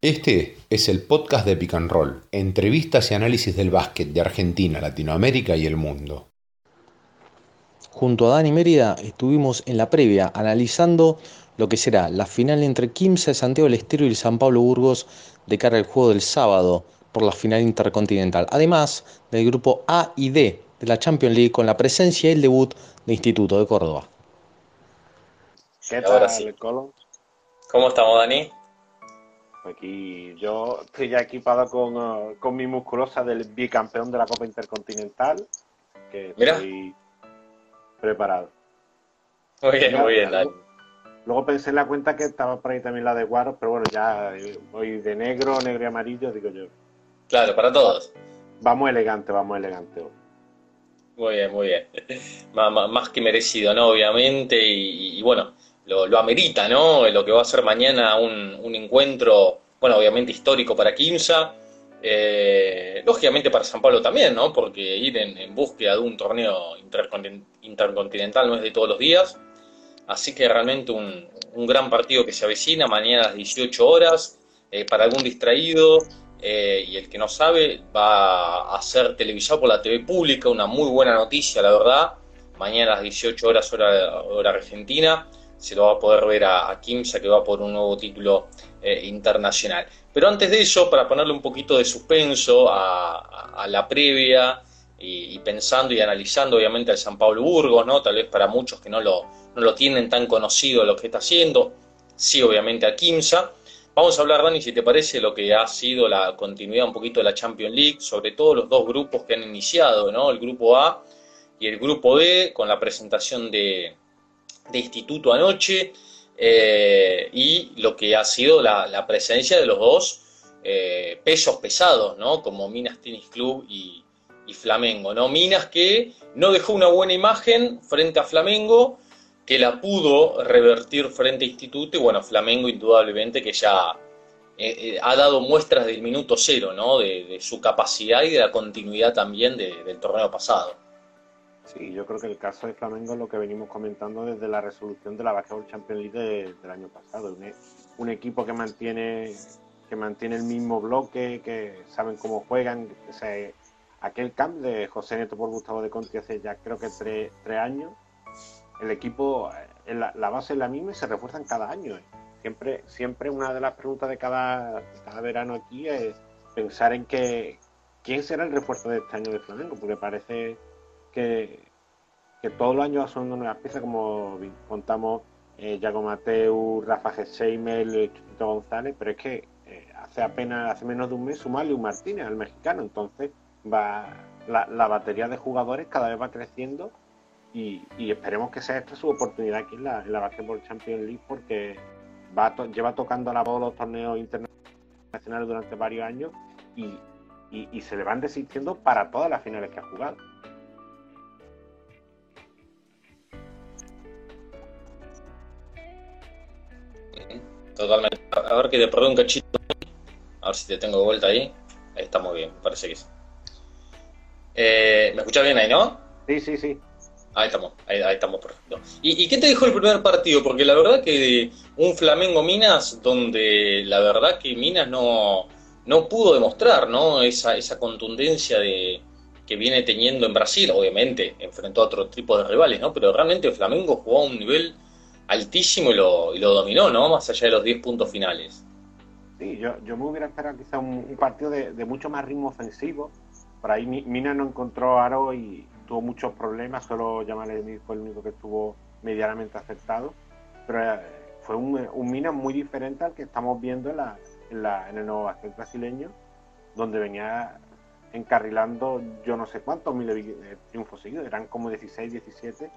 Este es el podcast de Pick and Roll, entrevistas y análisis del básquet de Argentina, Latinoamérica y el mundo. Junto a Dani Mérida estuvimos en la previa analizando lo que será la final entre Quimsa de Santiago del Estero y el San Pablo Burgos de cara al juego del sábado por la final intercontinental, además del grupo A y D de la Champions League con la presencia y el debut de Instituto de Córdoba. ¿Qué tal, sí. ¿Cómo estamos, Dani? Aquí yo estoy ya equipado con, uh, con, mi musculosa del bicampeón de la Copa Intercontinental, que estoy preparado. Muy bien, muy bien, Dani. Luego pensé en la cuenta que estaba por ahí también la de Guaros, pero bueno, ya eh, voy de negro, negro y amarillo, digo yo. Claro, para todos. Vamos elegante, vamos elegante Muy bien, muy bien. más, que merecido, ¿no? Obviamente, y, bueno, lo, amerita, ¿no? Lo que va a ser mañana un, encuentro, bueno, obviamente histórico para Quimsa, eh, lógicamente para San Pablo también, ¿no? Porque ir en, búsqueda de un torneo intercontinental no es de todos los días. Así que realmente un, gran partido que se avecina mañana a las 18 horas. Eh, para algún distraído eh, y el que no sabe, va a ser televisado por la TV pública. Una muy buena noticia, la verdad. Mañana a las 18 horas, hora, hora argentina. Se lo va a poder ver a, Kimsa, que va por un nuevo título eh, internacional. Pero antes de eso, para ponerle un poquito de suspenso a, la previa y, pensando y analizando obviamente al San Pablo Burgos, ¿no? Tal vez para muchos que no lo, no lo tienen tan conocido lo que está haciendo, sí obviamente a Kimsa. Vamos a hablar, Dani, si te parece, lo que ha sido la continuidad un poquito de la Champions League, sobre todo los dos grupos que han iniciado, ¿no? El grupo A y el grupo D, con la presentación de, Instituto anoche, eh, y lo que ha sido la, presencia de los dos eh, pesos pesados, ¿no? Como Minas Tennis Club y, y Flamengo, ¿no? Minas que no dejó una buena imagen frente a Flamengo, que la pudo revertir frente a Instituto y bueno, Flamengo indudablemente que ya eh, eh, ha dado muestras del minuto cero, ¿no? De, su capacidad y de la continuidad también del torneo pasado. Sí, yo creo que el caso de Flamengo es lo que venimos comentando desde la resolución de la Basketball Champions League del año pasado. Un, un, equipo que mantiene que mantiene el mismo bloque, que saben cómo juegan. aquel camp de José Neto por Gustavo de Conti hace ya creo que tres, tres años el equipo, eh, la, base es la misma y se refuerzan cada año. Eh. Siempre, siempre una de las preguntas de cada, cada verano aquí es pensar en que quién será el refuerzo de este año de Flamengo, porque parece que, todos los años son nuevas piezas, como contamos eh, Mateu, Rafa Gesheimer, Chutito González, pero es que eh, hace apenas, hace menos de un mes sumarle un Martínez al mexicano, entonces va la, la batería de jugadores cada vez va creciendo y, esperemos que sea esta su oportunidad aquí en la, en la Basketball Champions League porque va lleva tocando la voz los torneos internacionales durante varios años y, y, se le van desistiendo para todas las finales que ha jugado. Totalmente. A ver que te perdí un cachito. A ver si te tengo de vuelta ahí. Ahí está muy bien, parece que sí. Eh, ¿Me escuchas bien ahí, no? Sí, sí, sí. Ahí estamos, ahí, estamos perfecto. ¿Y, qué te dejó el primer partido? Porque la verdad que un Flamengo Minas, donde la verdad que Minas no, no pudo demostrar ¿no? Esa, esa contundencia de, que viene teniendo en Brasil, obviamente, enfrentó a otro tipo de rivales, ¿no? Pero realmente Flamengo jugó a un nivel altísimo y lo, y lo dominó, ¿no? Más allá de los 10 puntos finales. Sí, yo, yo me hubiera esperado quizá un, partido de, mucho más ritmo ofensivo. Por ahí Minas no encontró aro y, tuvo muchos problemas, solo Yamal fue el único que estuvo medianamente aceptado, pero eh, fue un, un Mina muy diferente al que estamos viendo en, la, en, el nuevo basket brasileño, donde venía encarrilando yo no sé cuántos miles de triunfos seguidos, eran como 16, 17.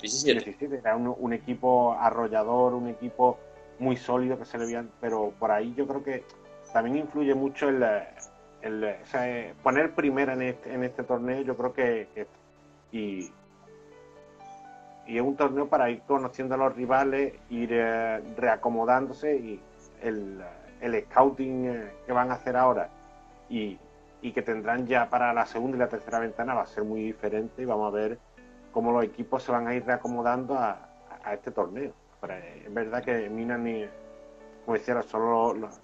17, 17. Era un, equipo arrollador, un equipo muy sólido que se le veían, pero por ahí yo creo que también influye mucho el, el, poner primera en este, en este torneo, yo creo que, y, y, es un torneo para ir conociendo a los rivales, ir eh, reacomodándose y el, el scouting eh, que van a hacer ahora y, y, que tendrán ya para la segunda y la tercera ventana va a ser muy diferente y vamos a ver cómo los equipos se van a ir reacomodando a, a este torneo. es verdad que Minas ni, como decía, solo los,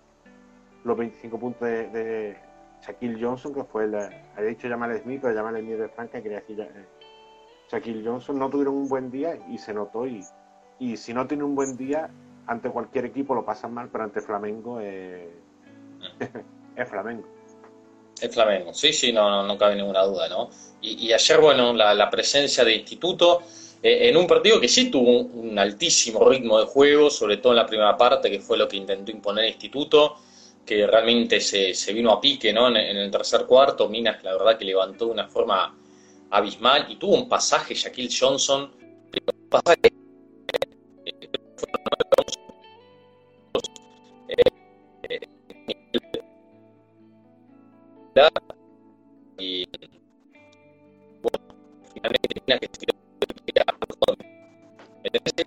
los 25 puntos de, Shaquille Johnson, que fue el, había dicho llamarle Smith, pero llamarle Smith de Franca, quería decir eh, Shaquille Johnson, no tuvieron un buen día y se notó. Y, y si no tiene un buen día, ante cualquier equipo lo pasan mal, pero ante Flamengo es Flamengo. Es Flamengo, sí, sí, no, no, cabe ninguna duda, ¿no? Y, ayer, bueno, la, presencia de Instituto eh, en un partido que sí tuvo un, altísimo ritmo de juego, sobre todo en la primera parte, que fue lo que intentó imponer Instituto, que realmente se, se vino a pique, ¿no? En, el tercer cuarto, Minas, la verdad, que levantó de una forma abismal y tuvo un pasaje, Shaquille Johnson, un pasaje Minas que se en ese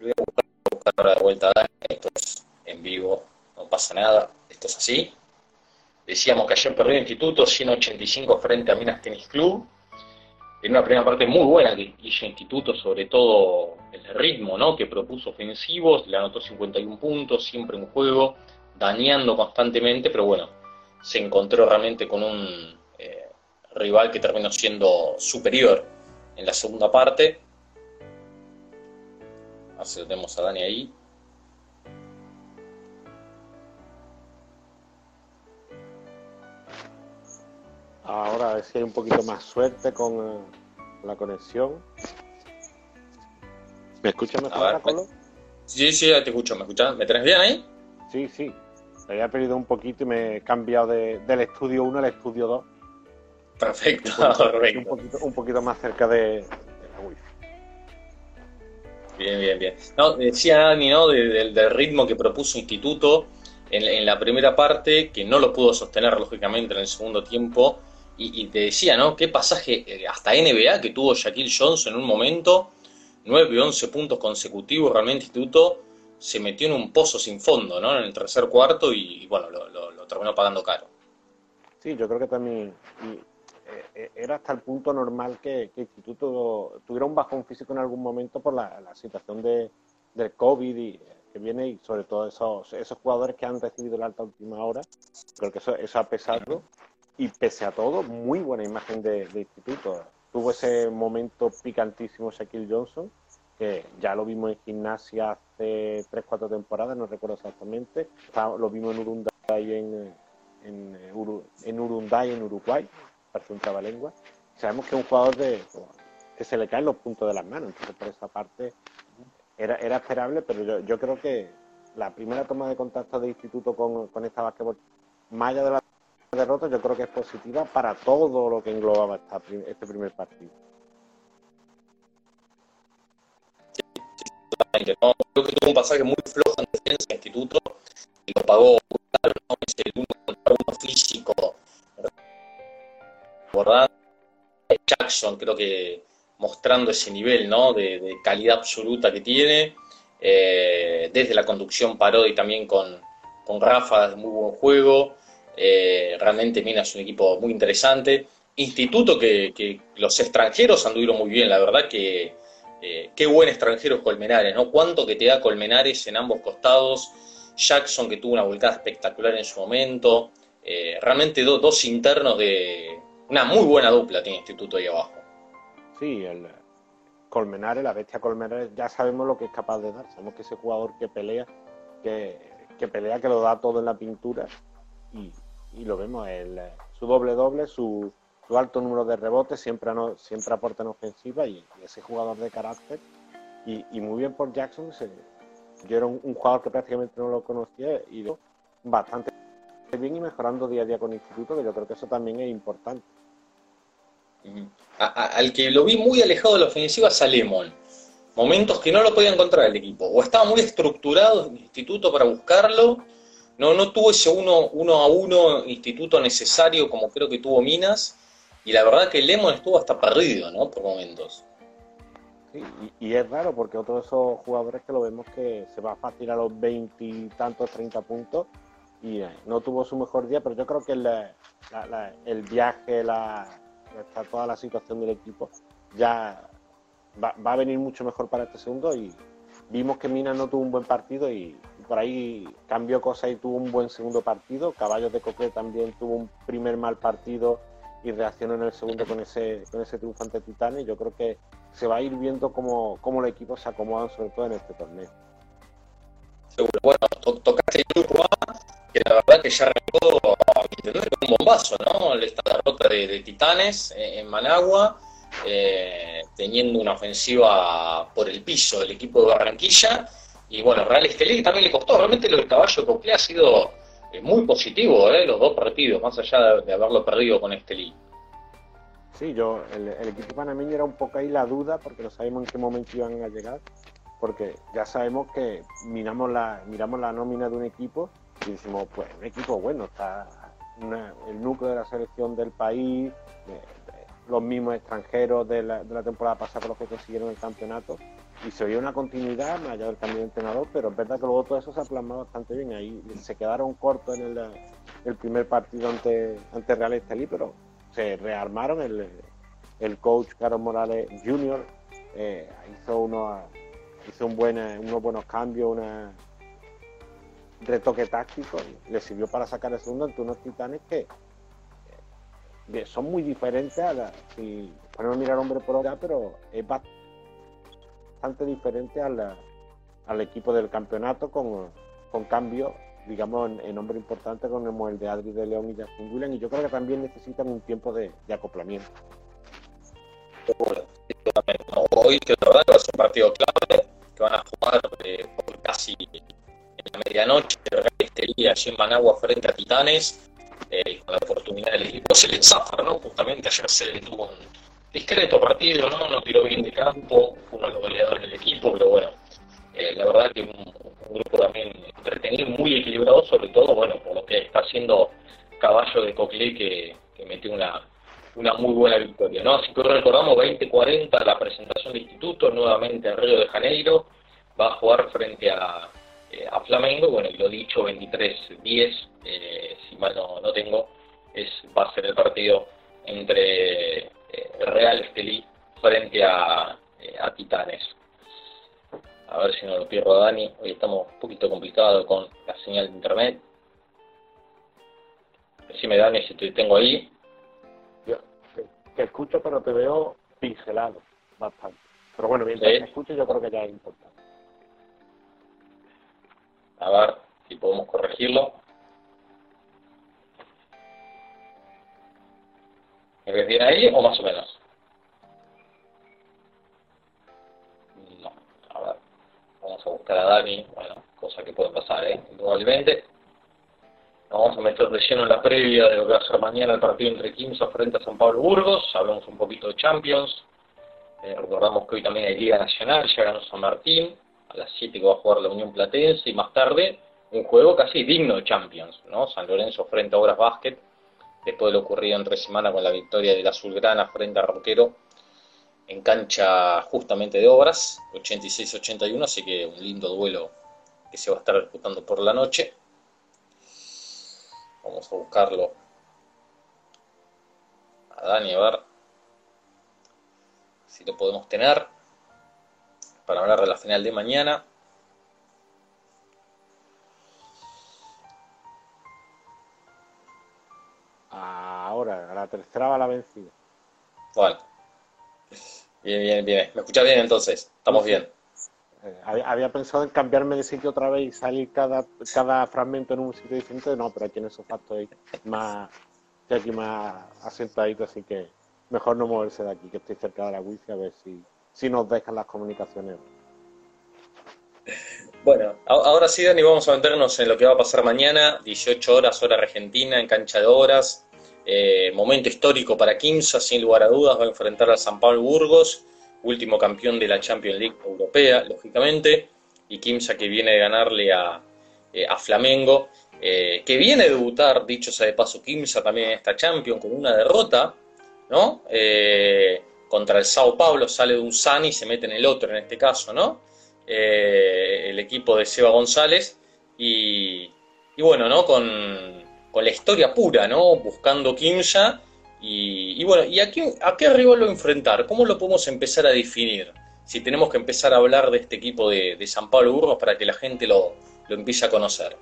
lo voy a buscar, buscar ahora de vuelta esto es en vivo, no pasa nada, esto es así. Decíamos que ayer perdió el Instituto 185 frente a Minas Tennis Club. En una primera parte muy buena que hizo Instituto, sobre todo el ritmo ¿no? que propuso ofensivos, le anotó 51 puntos, siempre en juego, dañando constantemente, pero bueno, se encontró realmente con un eh, rival que terminó siendo superior en la segunda parte. Así a Dani ahí. Ahora a ver si hay un poquito más suerte con eh, la conexión. ¿Me escuchas mejor, Carlos? Sí, sí, te escucho. ¿Me escuchas? ¿Me traes bien ahí? Sí, sí. Me había perdido un poquito y me he cambiado del estudio 1 al estudio 2. Perfecto, un poquito, Un poquito, más cerca de, la wifi. Bien, bien, bien. No, decía Dani, ¿no? del ritmo que propuso Instituto en, en, la primera parte, que no lo pudo sostener, lógicamente, en el segundo tiempo, y, te decía, ¿no? Qué pasaje eh, hasta NBA que tuvo Shaquille Johnson en un momento, 9 y 11 puntos consecutivos, realmente Instituto se metió en un pozo sin fondo, ¿no? En el tercer cuarto y, bueno, lo, terminó pagando caro. Sí, yo creo que también eh, eh, era hasta el punto normal que, que, Instituto tuviera un bajón físico en algún momento por la, situación de, del COVID y que viene y sobre todo esos, esos jugadores que han recibido la alta última hora. Creo que eso, eso ha pesado y pese a todo, muy buena imagen de, instituto. Tuvo ese momento picantísimo Shaquille Johnson, que ya lo vimos en gimnasia hace 3-4 temporadas, no recuerdo exactamente. Lo vimos en Urunday en, en, en Urunday, en Uruguay, parece un trabalengua. Sabemos que es un jugador de, que se le caen los puntos de las manos, entonces por esa parte era, era esperable, pero yo, yo creo que la primera toma de contacto de instituto con, con esta basquetbol, más allá de la derrota yo creo que es positiva para todo lo que englobaba este primer partido. creo que tuvo un pasaje muy flojo en defensa instituto y lo pagó claro, ¿no? uno contra uno físico. ¿Verdad? Jackson creo que mostrando ese nivel ¿no? de, calidad absoluta que tiene, eh, desde la conducción paró y también con, con Rafa, muy buen juego. Eh, realmente Mina es un equipo muy interesante. Instituto que, los extranjeros anduvieron muy bien, la verdad que eh, qué buen extranjero es Colmenares, ¿no? Cuánto que te da Colmenares en ambos costados. Jackson que tuvo una volcada espectacular en su momento. Eh, realmente dos internos de una muy buena dupla tiene Instituto ahí abajo. Sí, el Colmenares, la bestia Colmenares, ya sabemos lo que es capaz de dar. Sabemos que ese jugador que pelea, que, que pelea, que lo da todo en la pintura y, y lo vemos, el, su doble-doble, su, su, alto número de rebotes, siempre, no, siempre aporta en ofensiva y, ese jugador de carácter. Y, y muy bien por Jackson, yo era un, jugador que prácticamente no lo conocía y bastante bien y mejorando día a día con el instituto, que yo creo que eso también es importante. al que lo vi muy alejado de la ofensiva es a Lemon. Momentos que no lo podía encontrar el equipo. O estaba muy estructurado el instituto para buscarlo, no, no tuvo ese uno, uno a uno instituto necesario como creo que tuvo Minas, y la verdad que Lemon estuvo hasta perdido, ¿no? Por momentos. Sí, y, es raro porque otro de esos jugadores que lo vemos que se va fácil a los 20 y tantos, 30 puntos, y eh, no tuvo su mejor día, pero yo creo que el viaje, la, toda la situación del equipo ya va, a venir mucho mejor para este segundo y vimos que Mina no tuvo un buen partido y, por ahí cambió cosas y tuvo un buen segundo partido. Caballos de Coque también tuvo un primer mal partido y reaccionó en el segundo con ese, con ese triunfo ante Titanes. Yo creo que se va a ir viendo cómo, cómo los equipos se acomodan, sobre todo en este torneo. Seguro. Bueno, tocaste el grupo A, que la verdad que ya arrancó entender un bombazo, ¿no? Esta derrota de, de Titanes en Managua, eh, teniendo una ofensiva por el piso del equipo de Barranquilla. Y bueno, Real Estelí también le costó. Realmente lo del caballo Cocle ha sido eh, muy positivo, ¿eh? los dos partidos, más allá de, haberlo perdido con Estelí. Sí, yo, el, equipo panameño era un poco ahí la duda, porque no sabemos en qué momento iban a llegar, porque ya sabemos que miramos la, miramos la nómina de un equipo y decimos, pues un equipo bueno, está el núcleo de la selección del país, los mismos extranjeros de la, de la temporada pasada con los que consiguieron el campeonato, y se oía una continuidad, más allá del cambio de entrenador, pero es verdad que luego todo eso se ha plasmado bastante bien. Ahí se quedaron cortos en el, primer partido ante, ante Real Estelí, pero se rearmaron. El, el coach Carlos Morales Jr. Eh, hizo, uno, hizo un buen, unos buenos cambios, una retoque táctico, y le sirvió para sacar el segundo ante unos titanes que eh, son muy diferentes a la, si ponemos a mirar hombre por acá, pero es bastante bastante diferente al equipo del campeonato con, con cambio, digamos, en, nombre importante con el de Adri de León y Justin Williams, y yo creo que también necesitan un tiempo de, acoplamiento. Hoy que la verdad a ser un partido clave, que van a jugar eh, por casi en la medianoche, este día allí en Managua frente a Titanes, eh, con la oportunidad del equipo se les zafa, ¿no? Justamente ayer se tuvo un discreto partido, ¿no? No tiró bien de campo, fue uno de los goleadores del equipo, pero bueno, eh, la verdad que un, grupo también entretenido, muy equilibrado, sobre todo, bueno, por lo que está haciendo Caballo de Cocle, que, metió una, una muy buena victoria, ¿no? Así que recordamos 20-40 la presentación de Instituto, nuevamente en Río de Janeiro, va a jugar frente a, eh, a Flamengo, bueno, y lo dicho, 23-10, eh, si mal no, no tengo, es, va a ser el partido entre Real Estelí frente a, eh, a, Titanes. A ver si no lo pierdo a Dani. Hoy estamos un poquito complicado con la señal de internet. Decime Dani si te tengo ahí. Yo te, escucho pero te veo pincelado bastante. Pero bueno, mientras te escucho yo creo que ya es importante. A ver si podemos corregirlo. ¿Me ves bien ahí o más o menos? No, a ver, vamos a buscar a Dani, bueno, cosa que puede pasar, ¿eh? Indudablemente. Nos vamos a meter de lleno en la previa de lo que va a ser mañana el partido entre Quimsa frente a San Pablo Burgos, hablamos un poquito de Champions, eh, recordamos que hoy también hay Liga Nacional, ya ganó San Martín, a las 7 que va a jugar la Unión Platense y más tarde un juego casi digno de Champions, ¿no? San Lorenzo frente a Obras Básquet, después de lo ocurrido en tres semanas con la victoria del Azulgrana frente a Roquero en cancha justamente de obras, 86-81, así que un lindo duelo que se va a estar disputando por la noche. Vamos a buscarlo a Dani a ver si lo podemos tener para hablar de la final de mañana. La tercera va la vencida. Bueno. Bien, bien, bien. ¿Me escuchas bien entonces? Estamos bien. Eh, había, pensado en cambiarme de sitio otra vez y salir cada, cada fragmento en un sitio diferente. No, pero aquí en esos estoy más, estoy aquí más asentadito, así que mejor no moverse de aquí, que estoy cerca de la wifi, a ver si, si nos dejan las comunicaciones. Bueno, ahora sí, Dani, vamos a meternos en lo que va a pasar mañana, 18 horas, hora argentina, en cancha de horas. Eh, momento histórico para Kimsa, sin lugar a dudas, va a enfrentar a San Pablo Burgos, último campeón de la Champions League europea, lógicamente, y Kimsa que viene de ganarle a, eh, Flamengo, eh, que viene a debutar, dicho sea de paso, Kimsa también en esta Champions con una derrota, ¿no? contra el Sao Paulo, sale de un Sani y se mete en el otro en este caso, ¿no? el equipo de Seba González, y, y bueno, ¿no? Con, con la historia pura, ¿no? Buscando Kimya. Y, y, bueno, ¿y a qué, a qué rival lo enfrentar? ¿Cómo lo podemos empezar a definir? Si tenemos que empezar a hablar de este equipo de, de San Pablo Burgos para que la gente lo, lo empiece a conocer.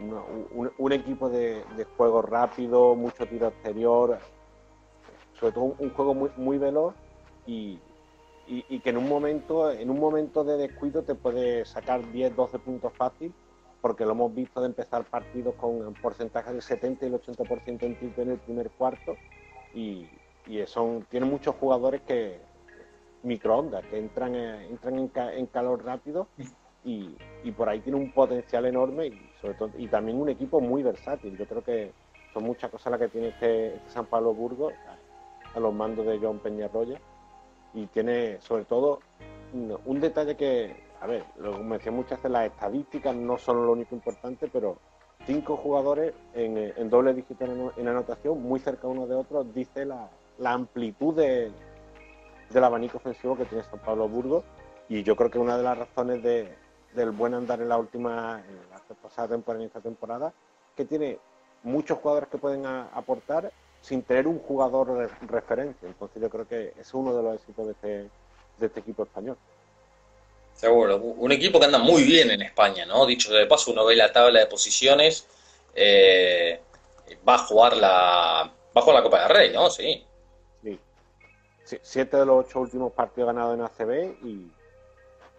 un, un, equipo de, de, juego rápido, mucho tiro exterior, sobre todo un, juego muy, muy veloz y, y, y, que en un momento en un momento de descuido te puede sacar 10, 12 puntos fácil porque lo hemos visto de empezar partidos con porcentajes del 70 y el 80% en triple en el primer cuarto y, y son, tienen muchos jugadores que microondas, que entran, entran en, en, calor rápido y, y, por ahí tiene un potencial enorme y sobre todo y también un equipo muy versátil. Yo creo que son muchas cosas las que tiene este, este San Pablo Burgos a, los mandos de John Peñarroya y tiene sobre todo un detalle que a ver, lo mencioné muchas veces, las estadísticas no son lo único importante, pero cinco jugadores en, doble dígito en, anotación, muy cerca uno de otro, dice la, amplitud de, del abanico ofensivo que tiene San Pablo Burgos. Y yo creo que una de las razones de, del buen andar en la última, en la pasada temporada y esta temporada, que tiene muchos jugadores que pueden aportar sin tener un jugador de referencia. Entonces yo creo que es uno de los éxitos de este, de este equipo español. Seguro, un equipo que anda muy bien en España, ¿no? Dicho de paso, uno ve la tabla de posiciones, eh, va a jugar la va a jugar la Copa del Rey, ¿no? Sí. sí. Siete de los ocho últimos partidos ganados en ACB y,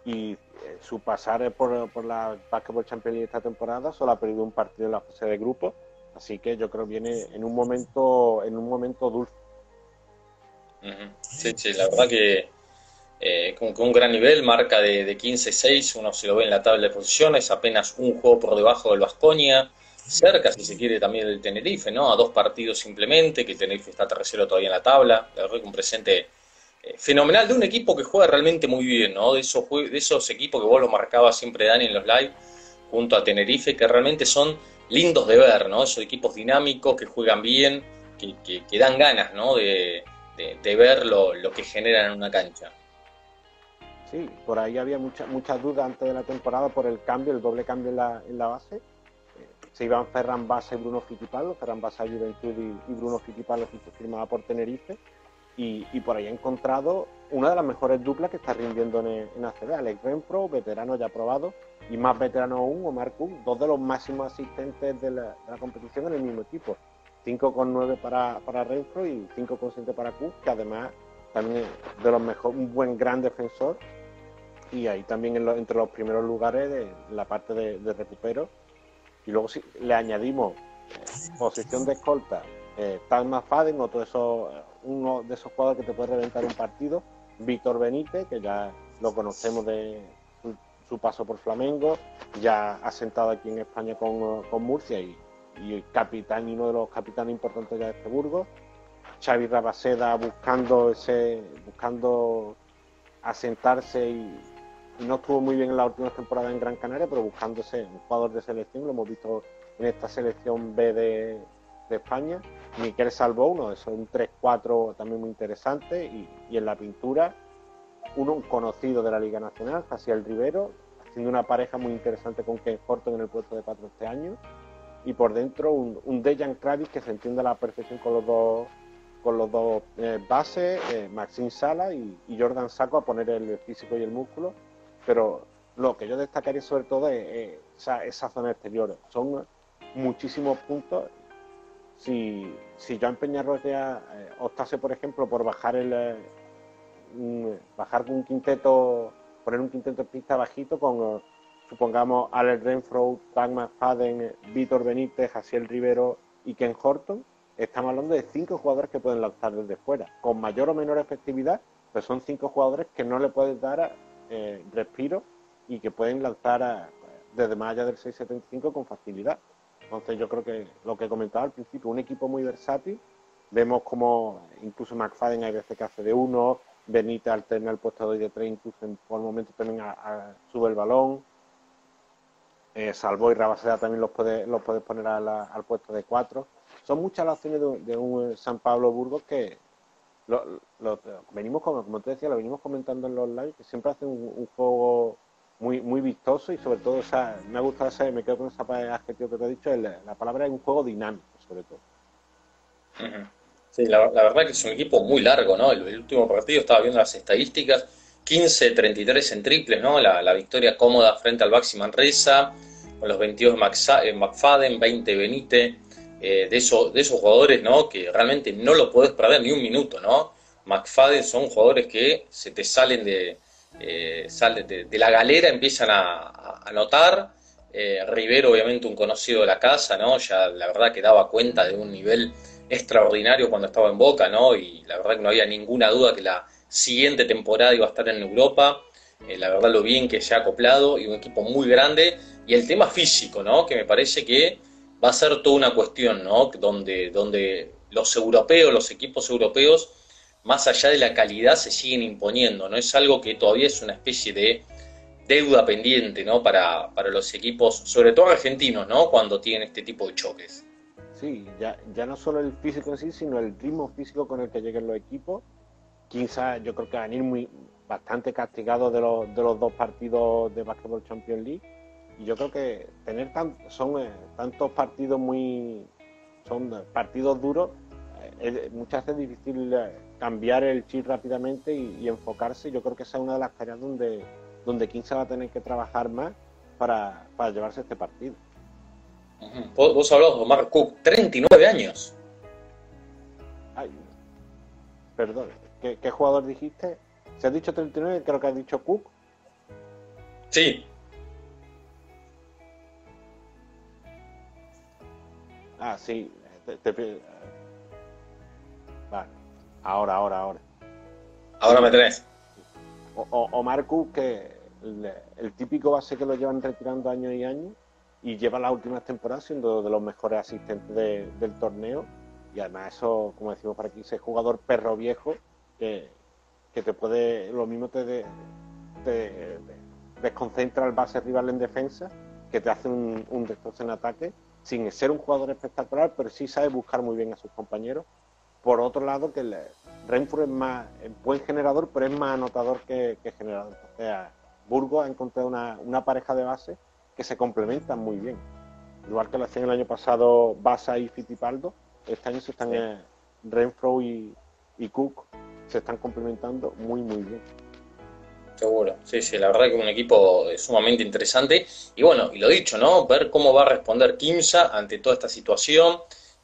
y su pasar por, por la Basketball Champions League esta temporada solo ha perdido un partido en la fase de grupo, así que yo creo que viene en un momento en un momento dulce. Uh -huh. Sí, sí, la verdad que eh, con, con, un gran nivel, marca de, de 15-6, uno se lo ve en la tabla de posiciones, apenas un juego por debajo del Vasconia, cerca, si se quiere, también del Tenerife, ¿no? A dos partidos simplemente, que Tenerife está tercero todavía en la tabla, la verdad que un presente eh, fenomenal de un equipo que juega realmente muy bien, ¿no? De esos, de esos equipos que vos lo marcabas siempre, Dani, en los live, junto a Tenerife, que realmente son lindos de ver, ¿no? Esos equipos dinámicos que juegan bien, que, que, que dan ganas, ¿no? De, de, de ver lo, lo que generan en una cancha. Sí, por ahí había muchas muchas dudas antes de la temporada por el cambio, el doble cambio en la, en la base. Eh, se iban Ferran Basa y Bruno Fittipaldo, Ferran Basa Juventud y, Bruno Fittipaldo firmaba por Tenerife. Y, y, por ahí he encontrado una de las mejores duplas que está rindiendo en, en ACB. Alex Renfro, veterano ya probado, y más veterano aún, Omar Cook, dos de los máximos asistentes de la, la competición en el mismo equipo. 5,9 para, para Renfro y 5,7 para Cook, que además también de los mejores, un buen gran defensor y ahí también entre los primeros lugares de la parte de, recupero. Y luego si le añadimos posición de escolta, eh, Talma Faden, otro de esos, uno de esos jugadores que te puede reventar un partido, Víctor Benítez, que ya lo conocemos de su, paso por Flamengo, ya ha sentado aquí en España con, con Murcia y, y capitán y uno de los capitanes importantes ya de este Burgos. Xavi Rabaseda buscando ese, buscando asentarse y no estuvo muy bien en la última temporada en Gran Canaria, pero buscándose un jugador de selección, lo hemos visto en esta selección B de, de España. Miquel Salvó, uno de esos, un 3-4 también muy interesante, y, y, en la pintura, uno un conocido de la Liga Nacional, Jaciel Rivero, haciendo una pareja muy interesante con Ken Horton en el puesto de 4 este año, y por dentro un, un Dejan Kravis que se entiende a la perfección con los dos con los dos eh, bases, eh, Maxine Sala y Jordan Saco a poner el físico y el músculo pero lo que yo destacaría sobre todo es, es esa, esa, zona exterior. Son muchísimos puntos. Si, si Joan Peñarroya eh, optase, por ejemplo, por bajar el eh, un, un quinteto, poner un quinteto en pista bajito con, eh, supongamos, Alex Renfro, Tag McFadden, Víctor Benítez, Jaciel Rivero y Ken Horton, estamos hablando de cinco jugadores que pueden lanzar desde fuera, con mayor o menor efectividad, pero son cinco jugadores que no le puedes dar a, eh, respiro y que pueden lanzar desde más allá del 6.75 con facilidad. Entonces yo creo que lo que comentaba al principio, un equipo muy versátil, vemos como incluso McFadden hay veces que hace de uno, Benítez alterna el puesto de 2 y de 3, incluso en, por momentos también a, sube el balón, eh, Salvo y Rabaseda también los puede, los puede poner a al puesto de 4. Son muchas las acciones de, de un San Pablo Burgos que, lo, lo, venimos como, como te decía, lo venimos comentando en los live, que siempre hace un, juego muy, muy vistoso y sobre todo esa, me ha gustado ese, me quedo con esa adjetivo que te he dicho, la palabra es un juego dinámico sobre todo. Sí, la, verdad que es un equipo muy largo, ¿no? El, último partido estaba viendo las estadísticas, 15-33 en triples, ¿no? La, victoria cómoda frente al Baxi Manresa, con los 22 de McFadden, 20 Benítez, eh, de, esos, de esos jugadores, ¿no? Que realmente no lo puedes perder ni un minuto, ¿no? McFadden son jugadores que se te salen de, eh, de, la galera, empiezan a, anotar. Eh, Rivero, obviamente, un conocido de la casa, ¿no? Ya la verdad que daba cuenta de un nivel extraordinario cuando estaba en Boca, ¿no? Y la verdad que no había ninguna duda que la siguiente temporada iba a estar en Europa. La verdad lo bien que se ha acoplado y un equipo muy grande. Y el tema físico, ¿no? Que me parece que va a ser toda una cuestión, ¿no? Donde, donde los europeos, los equipos europeos, más allá de la calidad, se siguen imponiendo, ¿no? Es algo que todavía es una especie de deuda pendiente, ¿no? Para, para los equipos, sobre todo argentinos, ¿no? Cuando tienen este tipo de choques. Sí, ya, ya no solo el físico en sí, sino el ritmo físico con el que lleguen los equipos. Quizás yo creo que van a ir muy, bastante castigados de los, de los dos partidos de Basketball Champions League. Y yo creo que tener tan, son eh, tantos partidos muy. son partidos duros, eh, muchas veces es difícil eh, cambiar el chip rápidamente y, enfocarse. Yo creo que esa es una de las tareas donde, donde Quinza va a tener que trabajar más para, para llevarse este partido. Vos, de Omar Cook, 39 años. Ay, perdón, ¿qué, jugador dijiste? ¿Se has dicho 39? Creo que has dicho Cook. Sí. Ah, sí. Vale. Ahora, ahora, ahora. Ahora me tenés. O, Omar Cook, que el, el, típico base que lo llevan retirando años y años y lleva las últimas temporadas siendo de los mejores asistentes del torneo. Y además eso, como decimos por aquí, ese jugador perro viejo que, te puede, lo mismo te, desconcentra al base rival en defensa, que te hace un, un destrozo en ataque, sin ser un jugador espectacular, pero sí sabe buscar muy bien a sus compañeros. Por otro lado, que Renfrew es más buen generador, pero es más anotador que, generador. O sea, Burgos ha encontrado una, una pareja de base que se complementan muy bien. Igual que lo hacían el año pasado Basa y Fittipaldo, este año se están eh, Renfro y, Cook se están complementando muy muy bien. Seguro, sí, sí, la verdad que un equipo sumamente interesante. Y bueno, y lo dicho, ¿no? Ver cómo va a responder Kimsa ante toda esta situación.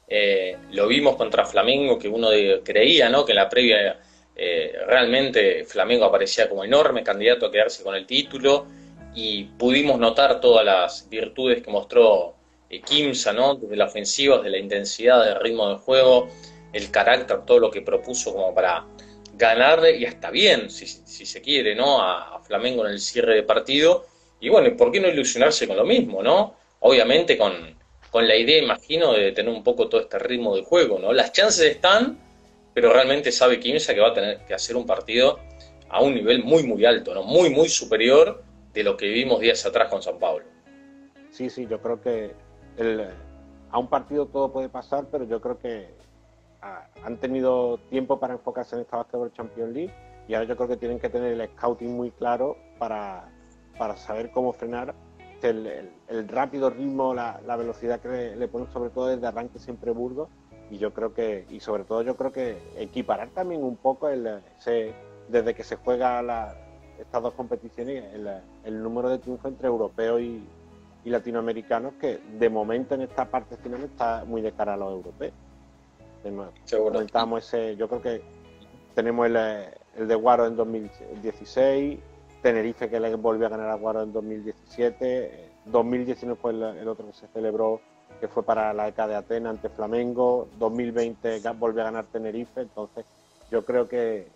Eh, lo vimos contra Flamengo, que uno creía, ¿no? Que en la previa eh, realmente Flamengo aparecía como enorme candidato a quedarse con el título y pudimos notar todas las virtudes que mostró eh, Kimsa, ¿no? Desde la ofensiva, desde la intensidad, del ritmo del juego, el carácter, todo lo que propuso como para ganarle y hasta bien, si, se quiere, ¿no? A, Flamengo en el cierre de partido. Y bueno, ¿por qué no ilusionarse con lo mismo, ¿no? Obviamente con, con la idea, imagino, de tener un poco todo este ritmo de juego, ¿no? Las chances están, pero realmente sabe Kimsa que va a tener que hacer un partido a un nivel muy, muy alto, ¿no? Muy, muy superior de lo que vivimos días atrás con San Pablo. Sí, sí, yo creo que a un partido todo puede pasar, pero yo creo que han tenido tiempo para enfocarse en esta Basketball Champions League y ahora yo creo que tienen que tener el scouting muy claro para, para saber cómo frenar el, rápido ritmo, la, velocidad que le, ponen sobre todo desde arranque siempre Burgos y yo creo que, y sobre todo yo creo que equiparar también un poco el, desde que se juega la, estas dos competiciones, el, el número de triunfos entre europeos y, latinoamericanos, que de momento en esta parte final está muy de cara a los europeos. Comentamos ese, yo creo que tenemos el, el de Guaro en 2016, Tenerife que le volvió a ganar a Guaro en 2017, 2019 fue el, otro que se celebró, que fue para la ECA de Atenas ante Flamengo, 2020 volvió a ganar Tenerife, entonces yo creo que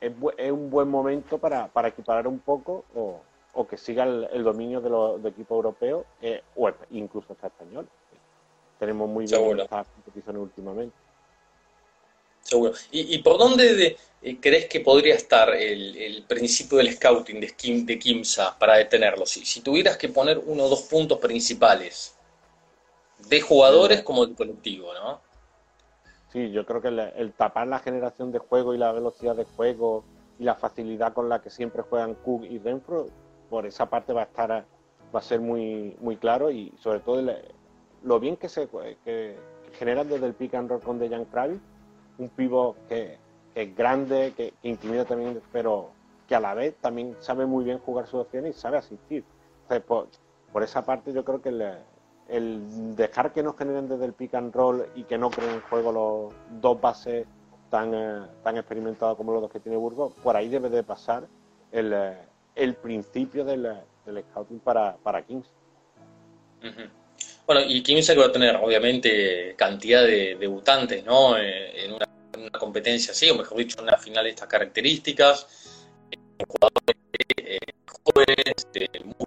es, un buen momento para, para equiparar un poco o, que siga el, dominio de los equipos europeos eh, o incluso hasta español. Tenemos muy bien estas competiciones últimamente. Seguro. ¿Y, por dónde eh, crees que podría estar el, principio del scouting de, de Kimsa para detenerlo? Si, si tuvieras que poner uno o dos puntos principales, de jugadores como de colectivo, ¿no? Sí, yo creo que el, tapar la generación de juego y la velocidad de juego y la facilidad con la que siempre juegan Cook y Renfro, por esa parte va a estar va a ser muy muy claro y sobre todo lo bien que se que, desde el pick and roll con Dejan Kravitz, un pivo que, es grande, que, intimida también, pero que a la vez también sabe muy bien jugar sus opciones y sabe asistir. por, esa parte yo creo que el, dejar que nos generen desde el pick and roll y que no creen en juego los dos bases tan, eh, tan experimentados como los dos que tiene Burgos, por ahí debe de pasar el, eh, principio del, scouting para Kings. Bueno, y Kings que va a tener obviamente cantidad de debutantes, ¿no? Eh, en una, competencia así, o mejor dicho, en una final de estas características, jugadores jóvenes, muy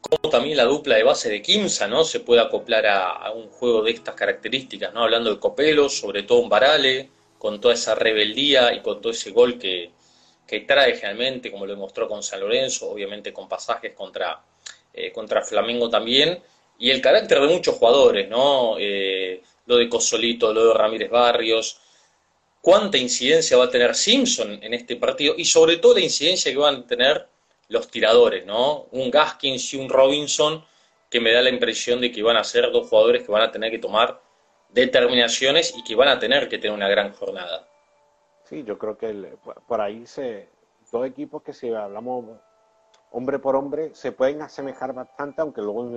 como también la dupla de base de Kimsa ¿no? se puede acoplar a, un juego de estas características, ¿no? hablando de Copelo, sobre todo un Varale, con toda esa rebeldía y con todo ese gol que, trae generalmente, como lo demostró con San Lorenzo, obviamente con pasajes contra, eh, contra Flamengo también, y el carácter de muchos jugadores, ¿no? Eh, lo de Cosolito, lo de Ramírez Barrios, cuánta incidencia va a tener Simpson en este partido y sobre todo la incidencia que van a tener los tiradores, ¿no? Un Gaskins y un Robinson que me da la impresión de que van a ser dos jugadores que van a tener que tomar determinaciones y que van a tener que tener una gran jornada. Sí, yo creo que por ahí se dos equipos que si hablamos hombre por hombre se pueden asemejar bastante, aunque luego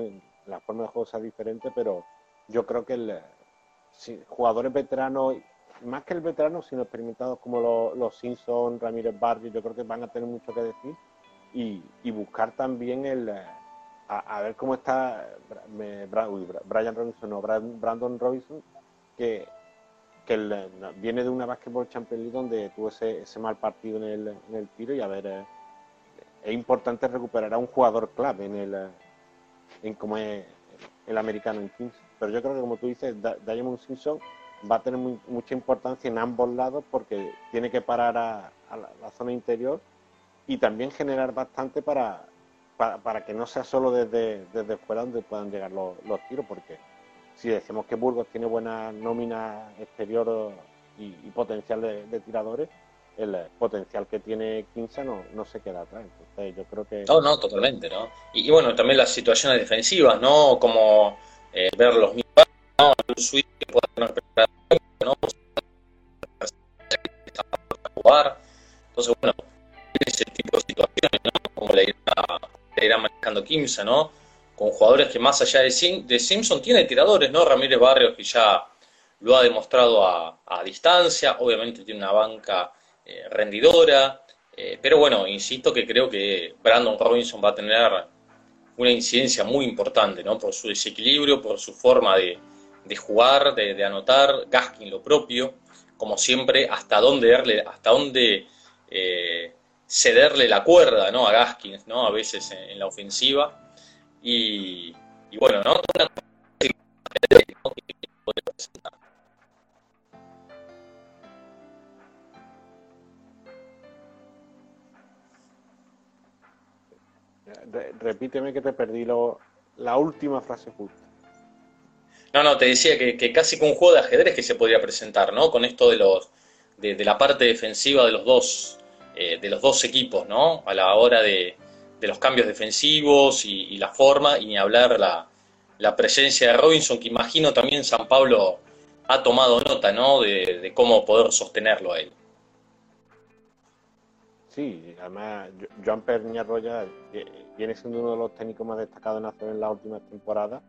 la forma de juego sea diferente, pero yo creo que el, jugadores veteranos, más que el veterano, sino experimentados como los, los Simpson, Ramírez Barrio, yo creo que van a tener mucho que decir y, buscar también el a, ver cómo está Brian Robinson o Brandon Robinson que, viene de una Basketball Champions League donde tuvo ese, mal partido en el, en el, tiro y a ver eh, es importante recuperar a un jugador clave en el en como es el americano en Kings pero yo creo que como tú dices Diamond Simpson va a tener mucha importancia en ambos lados porque tiene que parar a, la zona interior y también generar bastante para, para, que no sea solo desde, desde fuera donde puedan llegar los, tiros, porque si decimos que Burgos tiene buena nómina exterior y, potencial de, tiradores, el potencial que tiene Quinza no, no se queda atrás. Yo creo que... No, no, totalmente, ¿no? Y, bueno, también las situaciones defensivas, ¿no? Como eh, ver los mismos, ¿no? Un switch que pueda ¿no? jugar. Entonces, bueno, ese tipo de situaciones, ¿no? Como le irá, manejando Kimsa, ¿no? Con jugadores que más allá de, Simpson tiene tiradores, ¿no? Ramírez Barrios que ya lo ha demostrado a, distancia, obviamente tiene una banca eh, rendidora, eh, pero bueno, insisto que creo que Brandon Robinson va a tener una incidencia muy importante, ¿no? Por su desequilibrio, por su forma de, jugar, de, anotar, Gaskin lo propio, como siempre, hasta dónde darle, hasta dónde eh, cederle la cuerda ¿no? a Gaskins, ¿no? a veces en, la ofensiva. Y, bueno, ¿no? Repíteme que te perdí lo, la última frase justa. No, no, te decía que, casi con un juego de ajedrez que se podría presentar, ¿no? Con esto de los de la parte defensiva de los dos eh, de los dos equipos, ¿no? A la hora de, los cambios defensivos y, la forma, y ni hablar la, presencia de Robinson, que imagino también San Pablo ha tomado nota, ¿no? De, cómo poder sostenerlo a él. Sí, además Joan Perñarroya eh, viene siendo uno de los técnicos más destacados en las últimas temporadas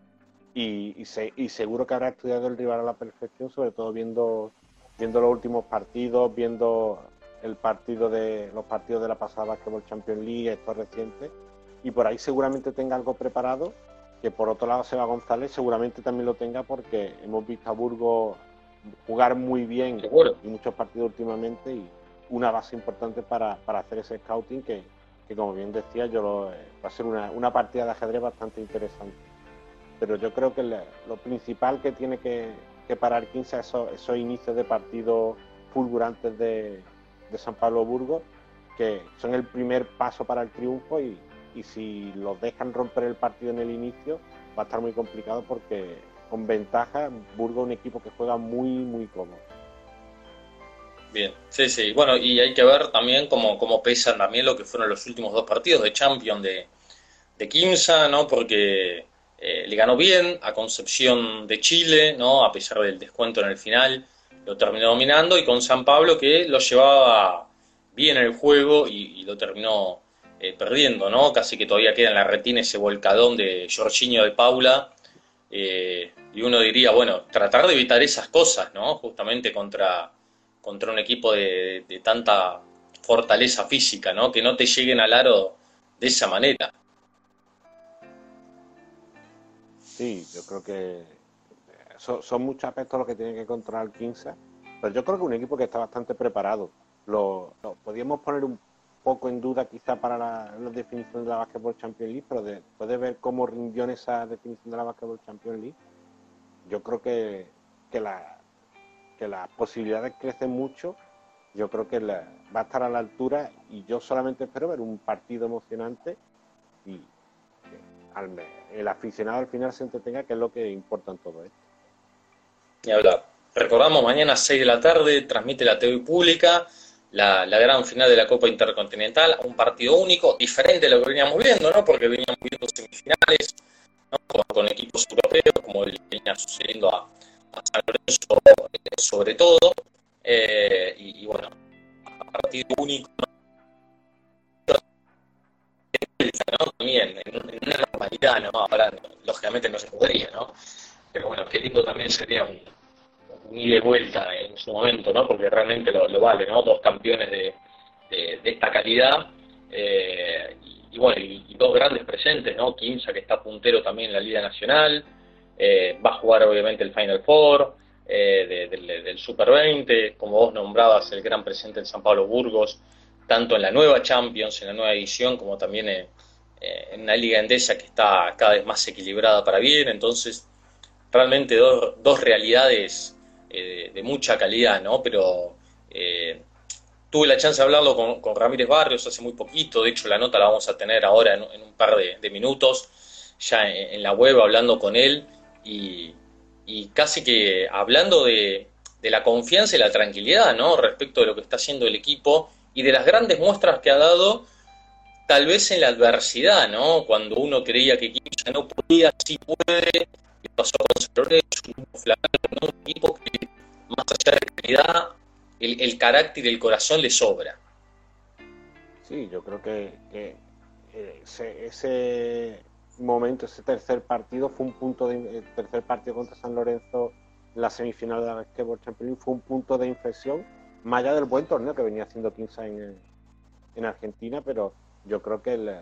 y, y, seguro que habrá estudiado el rival a la perfección, sobre todo viendo, viendo los últimos partidos, viendo el partido de los partidos de la pasada Basketball Champions League, estos recientes, y por ahí seguramente tenga algo preparado, que por otro lado Seba González seguramente también lo tenga porque hemos visto a Burgos jugar muy bien y muchos partidos últimamente y una base importante para, hacer ese scouting que, como bien decía yo lo, va a ser una, partida de ajedrez bastante interesante. Pero yo creo que lo principal que tiene que, parar 15 es esos, esos inicios de partido fulgurantes de, de San Pablo Burgos, que son el primer paso para el triunfo y, si los dejan romper el partido en el inicio va a estar muy complicado porque con ventaja Burgos es un equipo que juega muy muy cómodo. Bien, sí, sí. Bueno, y hay que ver también cómo, cómo pesan también lo que fueron los últimos dos partidos de Champions de, de Quimsa, ¿no? Porque eh, le ganó bien a Concepción de Chile, ¿no? A pesar del descuento en el final, lo terminó dominando y con San Pablo que lo llevaba bien en el juego y, lo terminó eh, perdiendo, ¿no? Casi que todavía queda en la retina ese volcadón de Jorginho de Paula. Eh, y uno diría, bueno, tratar de evitar esas cosas, ¿no? Justamente contra contra un equipo de, tanta fortaleza física, ¿no? Que no te lleguen al aro de esa manera. Sí, yo creo que son, muchos aspectos los que tiene que controlar el 15, pero yo creo que un equipo que está bastante preparado. Lo, podríamos poner un poco en duda quizá para la, definición de la Basketball Champions League, pero después de ver cómo rindió en esa definición de la Basketball Champions League, yo creo que, que la, que las posibilidades crecen mucho, yo creo que va a estar a la altura y yo solamente espero ver un partido emocionante y el aficionado al final se entretenga, que es lo que importa en todo esto. Y hablar. Recordamos, mañana a 6 de la tarde transmite la TV pública la, gran final de la Copa Intercontinental, un partido único, diferente de lo que veníamos viendo, ¿no? Porque veníamos viendo semifinales con, equipos europeos, como venía sucediendo a, a San Lorenzo eh, sobre todo, eh, y, bueno, a partir único, También, en, una normalidad, ¿no? Ahora, lógicamente no se podría, ¿no? Pero bueno, qué lindo también sería un, un ida y vuelta en su momento, ¿no? Porque realmente lo, vale, ¿no? Dos campeones de, de, esta calidad. Eh, y, bueno, y, dos grandes presentes, ¿no? Quinza, que está puntero también en la Liga Nacional, eh, va a jugar obviamente el Final Four eh, del, Super 20, como vos nombrabas, el gran presente en San Pablo Burgos, tanto en la nueva Champions, en la nueva edición, como también en, eh, en una liga endesa que está cada vez más equilibrada para bien. Entonces, realmente dos realidades de mucha calidad, ¿no? Pero tuve la chance de hablarlo con, Ramírez Barrios hace muy poquito, de hecho la nota la vamos a tener ahora en, un par de, minutos, ya en, la web hablando con él, y, casi que hablando de, la confianza y la tranquilidad, ¿no? Respecto de lo que está haciendo el equipo y de las grandes muestras que ha dado, tal vez en la adversidad, ¿no? Cuando uno creía que ya no podía, sí puede, y pasó con Cerrores, un un equipo que más allá de la calidad, el, carácter y el corazón le sobra. Sí, yo creo que, eh, ese momento, ese tercer partido fue un punto de el tercer partido contra San Lorenzo, la semifinal de la Basketball Champions League, fue un punto de inflexión, más allá del buen torneo que venía haciendo 15 en, en Argentina, pero yo creo que el,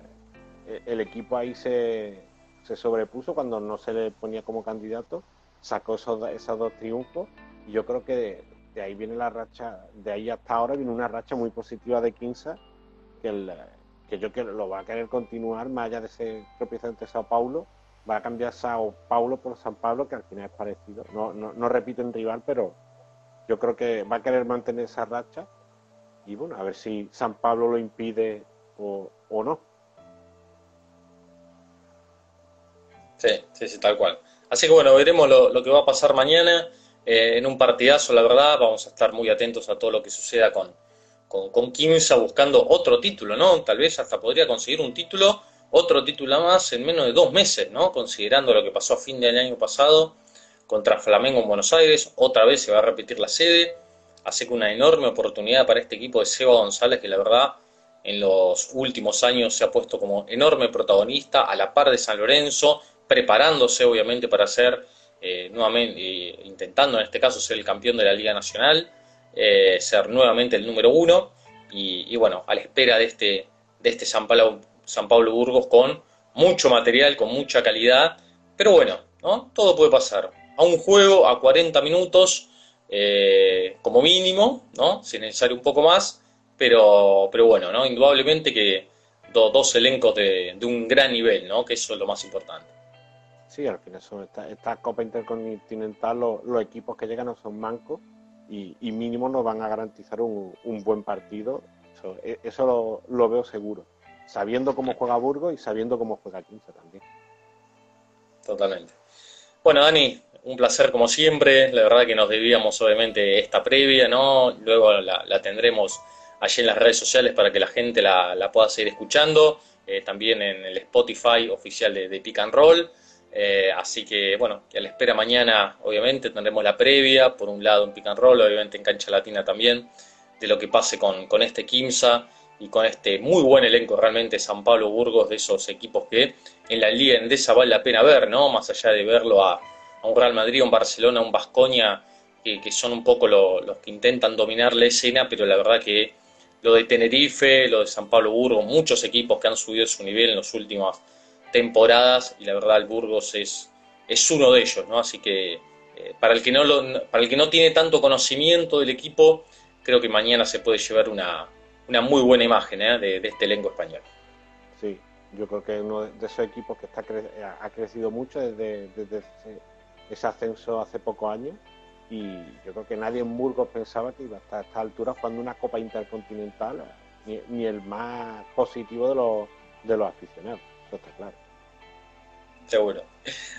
el equipo ahí se, se, sobrepuso cuando no se le ponía como candidato, sacó esos, esos dos triunfos y yo creo que de, ahí viene la racha, de ahí hasta ahora viene una racha muy positiva de 15 que que yo quiero, lo va a querer continuar más allá de ese tropiezo ante Sao Paulo, va a cambiar Sao Paulo por San Pablo, que al final es parecido. No, no, no repito en rival, pero yo creo que va a querer mantener esa racha y bueno, a ver si San Pablo lo impide o, no. Sí, sí, sí, tal cual. Así que bueno, veremos lo, que va a pasar mañana eh, en un partidazo, la verdad. Vamos a estar muy atentos a todo lo que suceda con, con, con buscando otro título, ¿no? Tal vez hasta podría conseguir un título, otro título más en menos de dos meses, ¿no? Considerando lo que pasó a fin del año pasado contra Flamengo en Buenos Aires, otra vez se va a repetir la sede, así que una enorme oportunidad para este equipo de Seba González, que la verdad en los últimos años se ha puesto como enorme protagonista a la par de San Lorenzo, preparándose obviamente para ser eh, nuevamente, eh, intentando en este caso ser el campeón de la Liga Nacional eh, ser nuevamente el número uno y, bueno, a la espera de este, de este San, Pablo, San Pablo Burgos con mucho material, con mucha calidad, pero bueno, ¿no? todo puede pasar. A un juego, a 40 minutos, como mínimo, ¿no? si es necesario un poco más, pero, pero bueno, ¿no? indudablemente que dos elencos de, un gran nivel, ¿no? que eso es lo más importante. Sí, al final son esta, Copa Intercontinental, los equipos que llegan no son mancos, y, mínimo nos van a garantizar un, buen partido. Eso, e, lo, veo seguro. Sabiendo cómo juega Burgos y sabiendo cómo juega Quince también. Totalmente. Bueno, Dani, un placer como siempre. La verdad que nos debíamos obviamente esta previa, ¿no? Luego la, tendremos allí en las redes sociales para que la gente la, pueda seguir escuchando. Eh, también en el Spotify oficial de, de Pick and Roll. Eh, así que, bueno, que a la espera mañana, obviamente, tendremos la previa, por un lado en Pick and Roll, obviamente en Cancha Latina también, de lo que pase con, con este Kimsa y con este muy buen elenco realmente San Pablo Burgos, de esos equipos que en la Liga Endesa vale la pena ver, ¿no? Más allá de verlo a, un Real Madrid, a un Barcelona, a un Bascoña, que, que, son un poco los que intentan dominar la escena, pero la verdad que lo de Tenerife, lo de San Pablo Burgos, muchos equipos que han subido su nivel en los últimos temporadas y la verdad el Burgos es, es uno de ellos, ¿no? Así que eh, para, el que no para el que no tiene tanto conocimiento del equipo, creo que mañana se puede llevar una, una muy buena imagen ¿eh? de, este elenco español. Sí, yo creo que es uno de esos equipos que está ha crecido mucho desde, desde ese, ascenso hace pocos años y yo creo que nadie en Burgos pensaba que iba a estar a esta altura jugando una Copa Intercontinental, ni, ni el más positivo de los, de los aficionados está claro. Seguro.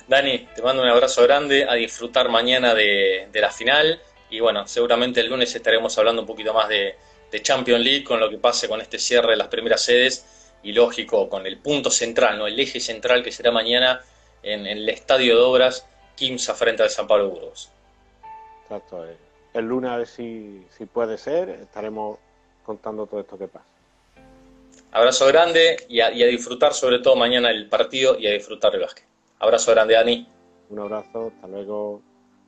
Dani, te mando un abrazo grande, a disfrutar mañana de, la final y bueno, seguramente el lunes estaremos hablando un poquito más de, de Champions League con lo que pase con este cierre de las primeras sedes y lógico con el punto central, ¿no? el eje central que será mañana en, el estadio de obras Kimsa frente al San Pablo Burgos. Exacto. Eh. El lunes a ver si, si puede ser, estaremos contando todo esto que pasa. Abrazo grande y a, disfrutar sobre todo mañana el partido y a disfrutar el básquet. Abrazo grande, Dani. Un abrazo, hasta luego.